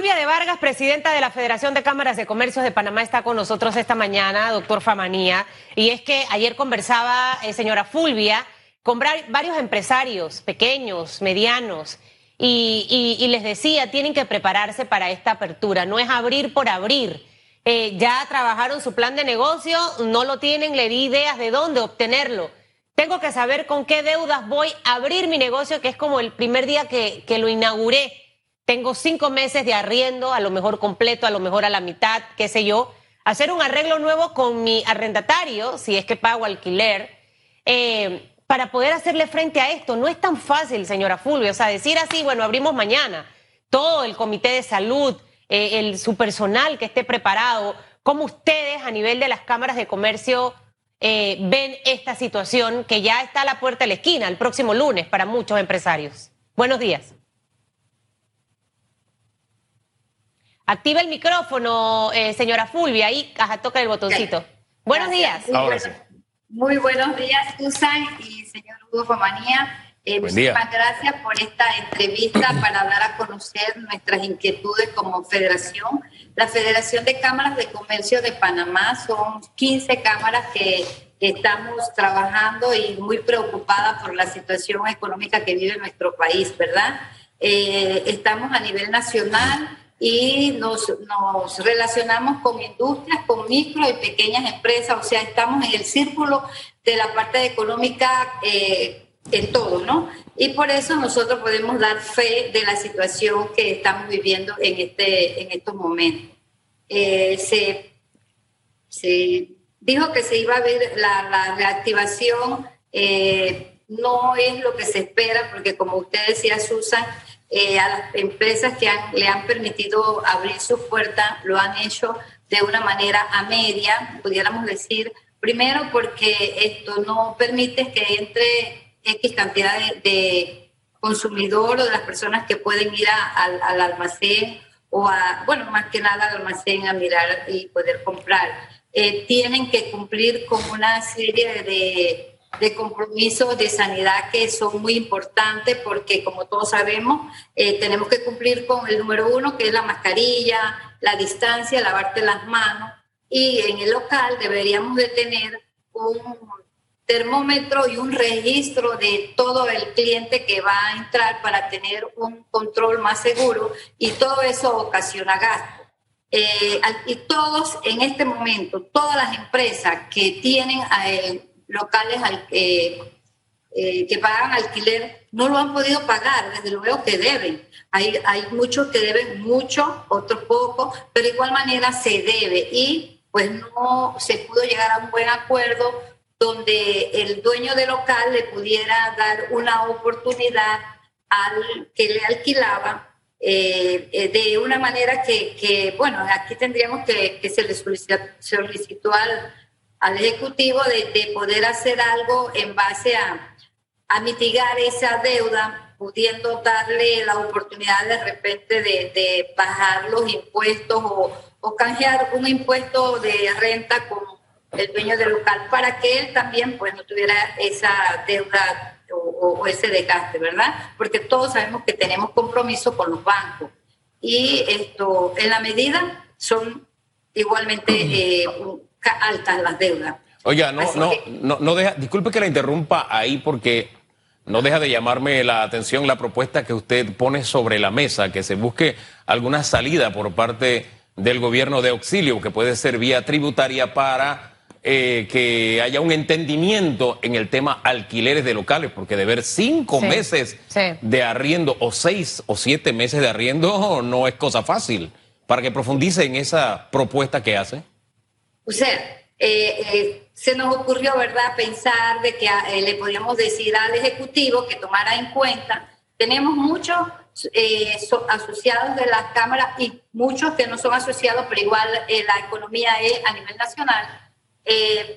Fulvia de Vargas, presidenta de la Federación de Cámaras de Comercios de Panamá, está con nosotros esta mañana, doctor Famanía. Y es que ayer conversaba, eh, señora Fulvia, con varios empresarios pequeños, medianos, y, les decía, tienen que prepararse para esta apertura, no es abrir por abrir. Eh, ya trabajaron su plan de negocio, no lo tienen, le di ideas de dónde obtenerlo. Tengo que saber con qué deudas voy a abrir mi negocio, que es como el primer día que, que lo inauguré. Tengo cinco meses de arriendo, a lo mejor completo, a lo mejor a la mitad, qué sé yo. Hacer un arreglo nuevo con mi arrendatario, si es que pago alquiler. Eh, para poder hacerle frente a esto. No es tan fácil, señora Fulvio. O sea, decir así, bueno, abrimos mañana. Todo el comité de salud, eh, el, su personal que esté preparado. ¿Cómo ustedes a nivel de las cámaras de comercio eh, ven esta situación que ya está a la puerta de la esquina el próximo lunes para muchos empresarios? Buenos días. Activa el micrófono, eh, señora Fulvia, ahí, caja, toca el botoncito. Buenos días. Ahora sí. Muy buenos días, Susan y señor Hugo Fomanía. Eh, muchísimas gracias por esta entrevista para dar a conocer nuestras inquietudes como federación. La Federación de Cámaras de Comercio de Panamá son 15 cámaras que estamos trabajando y muy preocupadas por la situación económica que vive nuestro país, ¿verdad? Eh, estamos a nivel nacional y nos, relacionamos con industrias, con micro y pequeñas empresas, o sea, estamos en el círculo de la parte económica eh, en todo, ¿no? Y por eso nosotros podemos dar fe de la situación que estamos viviendo en, este, en estos momentos. Eh, se, se, dijo que se iba a ver la, la reactivación, eh, no es lo que se espera, porque como usted decía, Susan, eh, a las empresas que le han permitido abrir sus puertas lo han hecho de una manera a media, pudiéramos decir, primero porque esto no permite que entre X cantidad de, consumidor o de las personas que pueden ir al almacén o a, bueno, más que nada al almacén a mirar y poder comprar. Eh, tienen que cumplir con una serie de de compromisos de sanidad que son muy importantes porque, como todos sabemos, eh, tenemos que cumplir con el número uno, que es la mascarilla, la distancia, lavarte las manos. Y en el local deberíamos de tener un termómetro y un registro de todo el cliente que va a entrar para tener un control más seguro y todo eso ocasiona gasto. Eh, y todos en este momento, todas las empresas que tienen eh, locales eh, eh, que pagan alquiler no lo han podido pagar, desde luego que deben. Hay, hay muchos que deben mucho, otros poco, pero de igual manera se debe y pues no se pudo llegar a un buen acuerdo donde el dueño del local le pudiera dar una oportunidad al que le alquilaba eh, de una manera que, que, bueno, aquí tendríamos que, que se le solicitó al, al Ejecutivo de, poder hacer algo en base a, a, mitigar esa deuda, pudiendo darle la oportunidad de repente de, bajar los impuestos o, o, canjear un impuesto de renta con el dueño del local para que él también pues no tuviera esa deuda o, ese desgaste, ¿verdad? Porque todos sabemos que tenemos compromiso con los bancos y esto en la medida son igualmente eh, altas las deudas. Oiga, no, no, no, no deja, disculpe que la interrumpa ahí porque no deja de llamarme la atención la propuesta que usted pone sobre la mesa, que se busque alguna salida por parte del gobierno de auxilio, que puede ser vía tributaria para eh, que haya un entendimiento en el tema alquileres de locales, porque de ver cinco meses de arriendo o seis o siete meses de arriendo no es cosa fácil. Para que profundice en esa propuesta que hace. O sea, eh, eh, se nos ocurrió, ¿verdad?, pensar de que eh, le podíamos decir al Ejecutivo que tomara en cuenta, tenemos muchos asociados de las cámaras y muchos que no son asociados, pero igual la economía es a nivel nacional.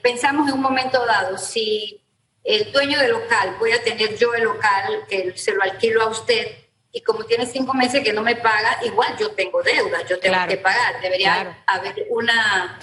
pensamos en un momento dado, si el dueño del local, voy a tener yo el local, que se lo alquilo a usted, y como tiene cinco meses que no me paga, igual yo tengo deuda, yo tengo que pagar. Debería haber una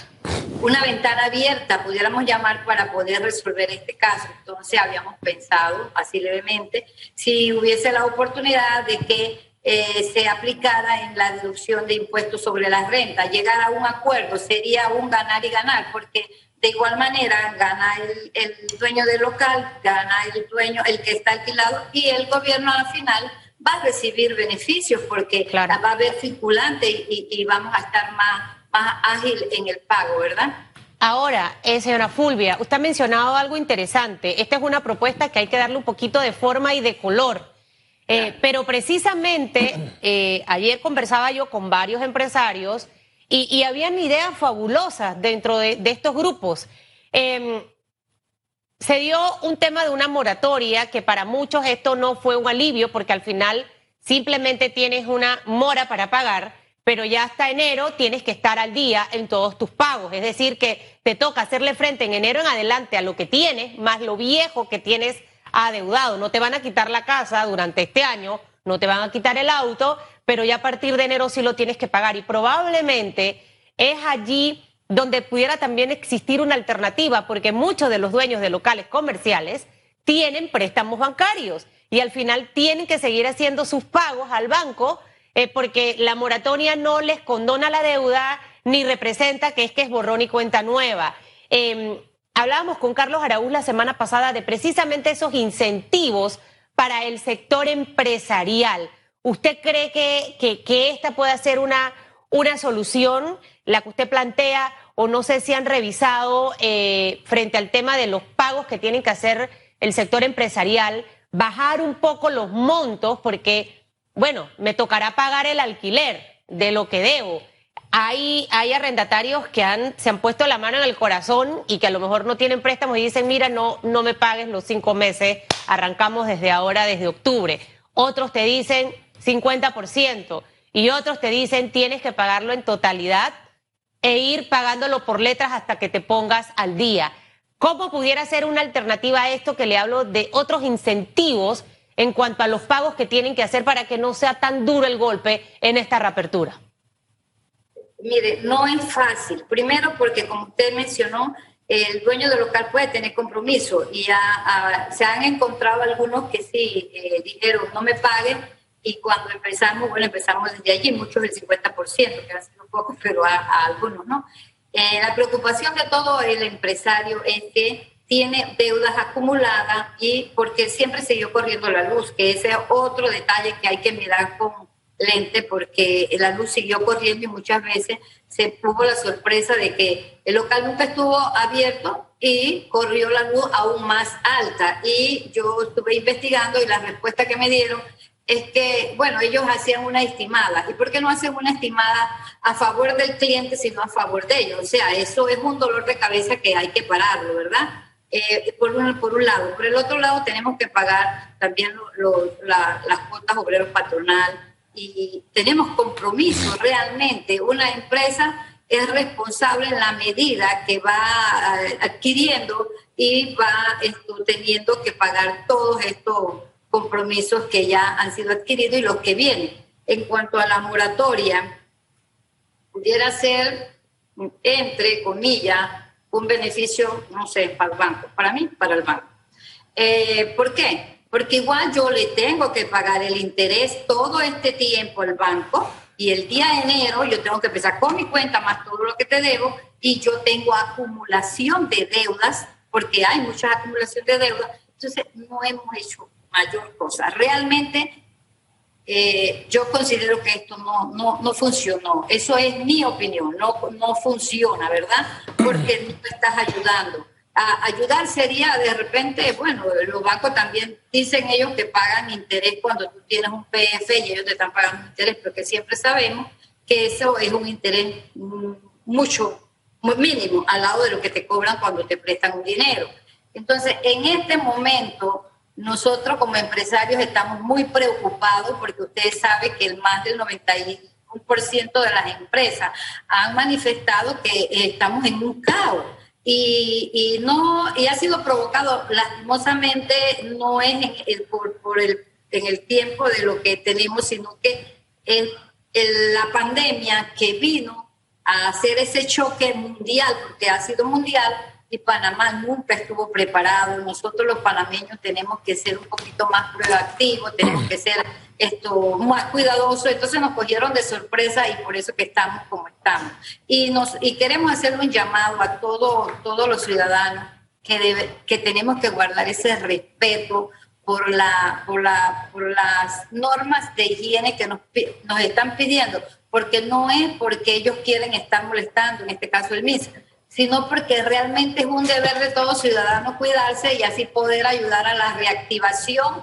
una ventana abierta, pudiéramos llamar, para poder resolver este caso. Entonces habíamos pensado, así levemente, si hubiese la oportunidad de que eh, se aplicara en la deducción de impuestos sobre la renta. Llegar a un acuerdo sería un ganar y ganar, porque de igual manera gana el, el dueño del local, gana el dueño, el que está alquilado, y el gobierno al final va a recibir beneficios porque va a haber circulante y, vamos a estar más, más ágil en el pago, ¿verdad? Ahora, eh, señora Fulvia, usted ha mencionado algo interesante. Esta es una propuesta que hay que darle un poquito de forma y de color. Eh, pero precisamente eh, ayer conversaba yo con varios empresarios y, y habían ideas fabulosas dentro de, de estos grupos. Em, se dio un tema de una moratoria que para muchos esto no fue un alivio porque al final simplemente tienes una mora para pagar, pero ya hasta enero tienes que estar al día en todos tus pagos. Es decir, que te toca hacerle frente en enero en adelante a lo que tienes, más lo viejo que tienes adeudado. No te van a quitar la casa durante este año, no te van a quitar el auto, pero ya a partir de enero sí lo tienes que pagar. Y probablemente es allí donde pudiera también existir una alternativa, porque muchos de los dueños de locales comerciales tienen préstamos bancarios y al final tienen que seguir haciendo sus pagos al banco porque la moratoria no les condona la deuda ni representa que es que es borrón y cuenta nueva. Em, hablábamos con Carlos Araúz la semana pasada de precisamente esos incentivos para el sector empresarial. ¿Usted cree que, que, esta puede ser una, una solución, la que usted plantea, o no sé si han revisado eh, frente al tema de los pagos que tienen que hacer el sector empresarial, bajar un poco los montos, porque, bueno, me tocará pagar el alquiler de lo que debo. Hay, hay arrendatarios que han, se han puesto la mano en el corazón y que a lo mejor no tienen préstamos y dicen, mira, no, no me pagues los cinco meses, arrancamos desde ahora, desde octubre. Otros te dicen 50% y otros te dicen tienes que pagarlo en totalidad e ir pagándolo por letras hasta que te pongas al día. ¿Cómo pudiera ser una alternativa a esto que le hablo de otros incentivos en cuanto a los pagos que tienen que hacer para que no sea tan duro el golpe en esta reapertura? Mire, no es fácil. Primero porque, como usted mencionó, el dueño del local puede tener compromiso y se han encontrado algunos que sí eh, dijeron no me paguen y cuando empezamos, bueno, empezamos desde allí, muchos del 50%, que ha sido poco, pero a, algunos no. Eh, la preocupación de todo el empresario es que tiene deudas acumuladas y porque siempre siguió corriendo la luz, que ese es otro detalle que hay que mirar con lente porque la luz siguió corriendo y muchas veces se tuvo la sorpresa de que el local nunca estuvo abierto y corrió la luz aún más alta. Y yo estuve investigando y la respuesta que me dieron es que, bueno, ellos hacían una estimada. ¿Y por qué no hacen una estimada a favor del cliente, sino a favor de ellos? O sea, eso es un dolor de cabeza que hay que pararlo, ¿verdad? Eh, por, un, por un lado. Por el otro lado, tenemos que pagar también las cuotas obreros patronal y tenemos compromiso realmente. Una empresa es responsable en la medida que va eh, adquiriendo y va esto, teniendo que pagar todos estos compromisos que ya han sido adquiridos y los que vienen. En cuanto a la moratoria, pudiera ser, entre comillas, un beneficio, no sé, para el banco, para mí, para el banco. Eh, ¿Por qué? Porque igual yo le tengo que pagar el interés todo este tiempo al banco y el día de enero yo tengo que empezar con mi cuenta más todo lo que te debo y yo tengo acumulación de deudas porque hay mucha acumulación de deudas. Entonces no hemos hecho mayor cosa. Realmente eh, yo considero que esto no, no, no, funcionó. Eso es mi opinión, no, no funciona, ¿verdad? Porque no estás ayudando. A ayudar sería de repente, bueno, los bancos también dicen ellos que pagan interés cuando tú tienes un PF y ellos te están pagando interés, porque siempre sabemos que eso es un interés mucho, muy mínimo al lado de lo que te cobran cuando te prestan un dinero. Entonces, en este momento, nosotros como empresarios estamos muy preocupados porque ustedes saben que el más del 91% de las empresas han manifestado que estamos en un caos. Y, no y ha sido provocado lastimosamente no es en el, por, el, en el tiempo de lo que tenemos sino que es la pandemia que vino a hacer ese choque mundial porque ha sido mundial y Panamá nunca estuvo preparado. Nosotros los panameños tenemos que ser un poquito más proactivos, tenemos que ser esto más cuidadosos. Entonces nos cogieron de sorpresa y por eso que estamos como estamos. Y, nos, y queremos hacer un llamado a todo, todos los ciudadanos que, debe, que tenemos que guardar ese respeto por, la, por, la, por las normas de higiene que nos, nos están pidiendo, porque no es porque ellos quieren estar molestando, en este caso el MIS, sino porque realmente es un deber de todo ciudadano cuidarse y así poder ayudar a la reactivación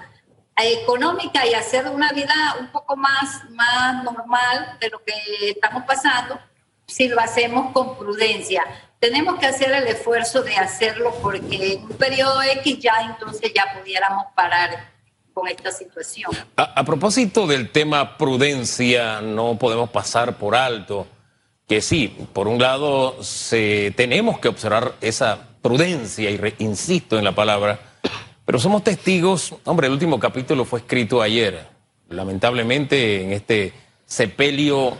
económica y hacer una vida un poco más, más normal de lo que estamos pasando si lo hacemos con prudencia. Tenemos que hacer el esfuerzo de hacerlo porque en un periodo X ya entonces ya pudiéramos parar con esta situación. A, a propósito del tema prudencia, no podemos pasar por alto que sí, por un lado se, tenemos que observar esa prudencia, y insisto en la palabra, pero somos testigos, hombre, el último capítulo fue escrito ayer, lamentablemente en este sepelio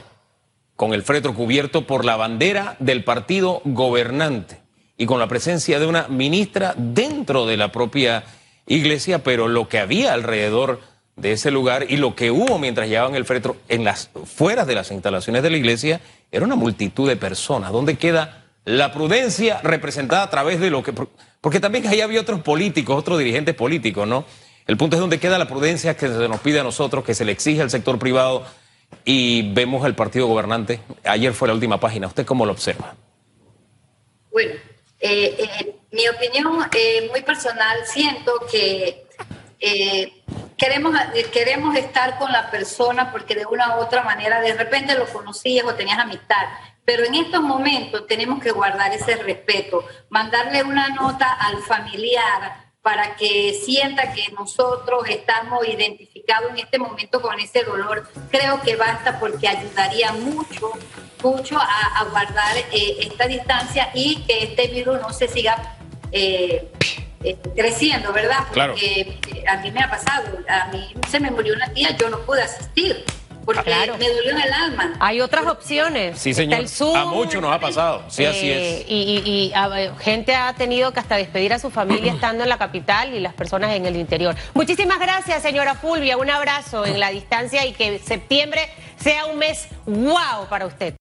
con el fretro cubierto por la bandera del partido gobernante y con la presencia de una ministra dentro de la propia iglesia, pero lo que había alrededor de ese lugar y lo que hubo mientras llevaban el féretro en las fueras de las instalaciones de la iglesia era una multitud de personas. ¿Dónde queda la prudencia representada a través de lo que porque también ahí había otros políticos, otros dirigentes políticos, ¿no? El punto es dónde queda la prudencia que se nos pide a nosotros, que se le exige al sector privado y vemos el partido gobernante. Ayer fue la última página. ¿Usted cómo lo observa? Bueno, eh, eh, mi opinión eh, muy personal, siento que queremos, queremos estar con la persona porque de una u otra manera de repente lo conocías o tenías amistad, pero en estos momentos tenemos que guardar ese respeto, mandarle una nota al familiar para que sienta que nosotros estamos identificados en este momento con ese dolor, creo que basta porque ayudaría mucho, mucho a, guardar eh, esta distancia y que este virus no se siga eh, eh, creciendo, ¿verdad? Porque eh, a mí me ha pasado, a mí se me murió una tía, yo no pude asistir. Porque me dolió en el alma. Hay otras opciones. Sí, señor. a muchos nos ha pasado. Sí, así es. Eh, y, gente ha tenido que hasta despedir a su familia estando en la capital y las personas en el interior. Muchísimas gracias, señora Fulvia. Un abrazo en la distancia y que septiembre sea un mes wow para usted.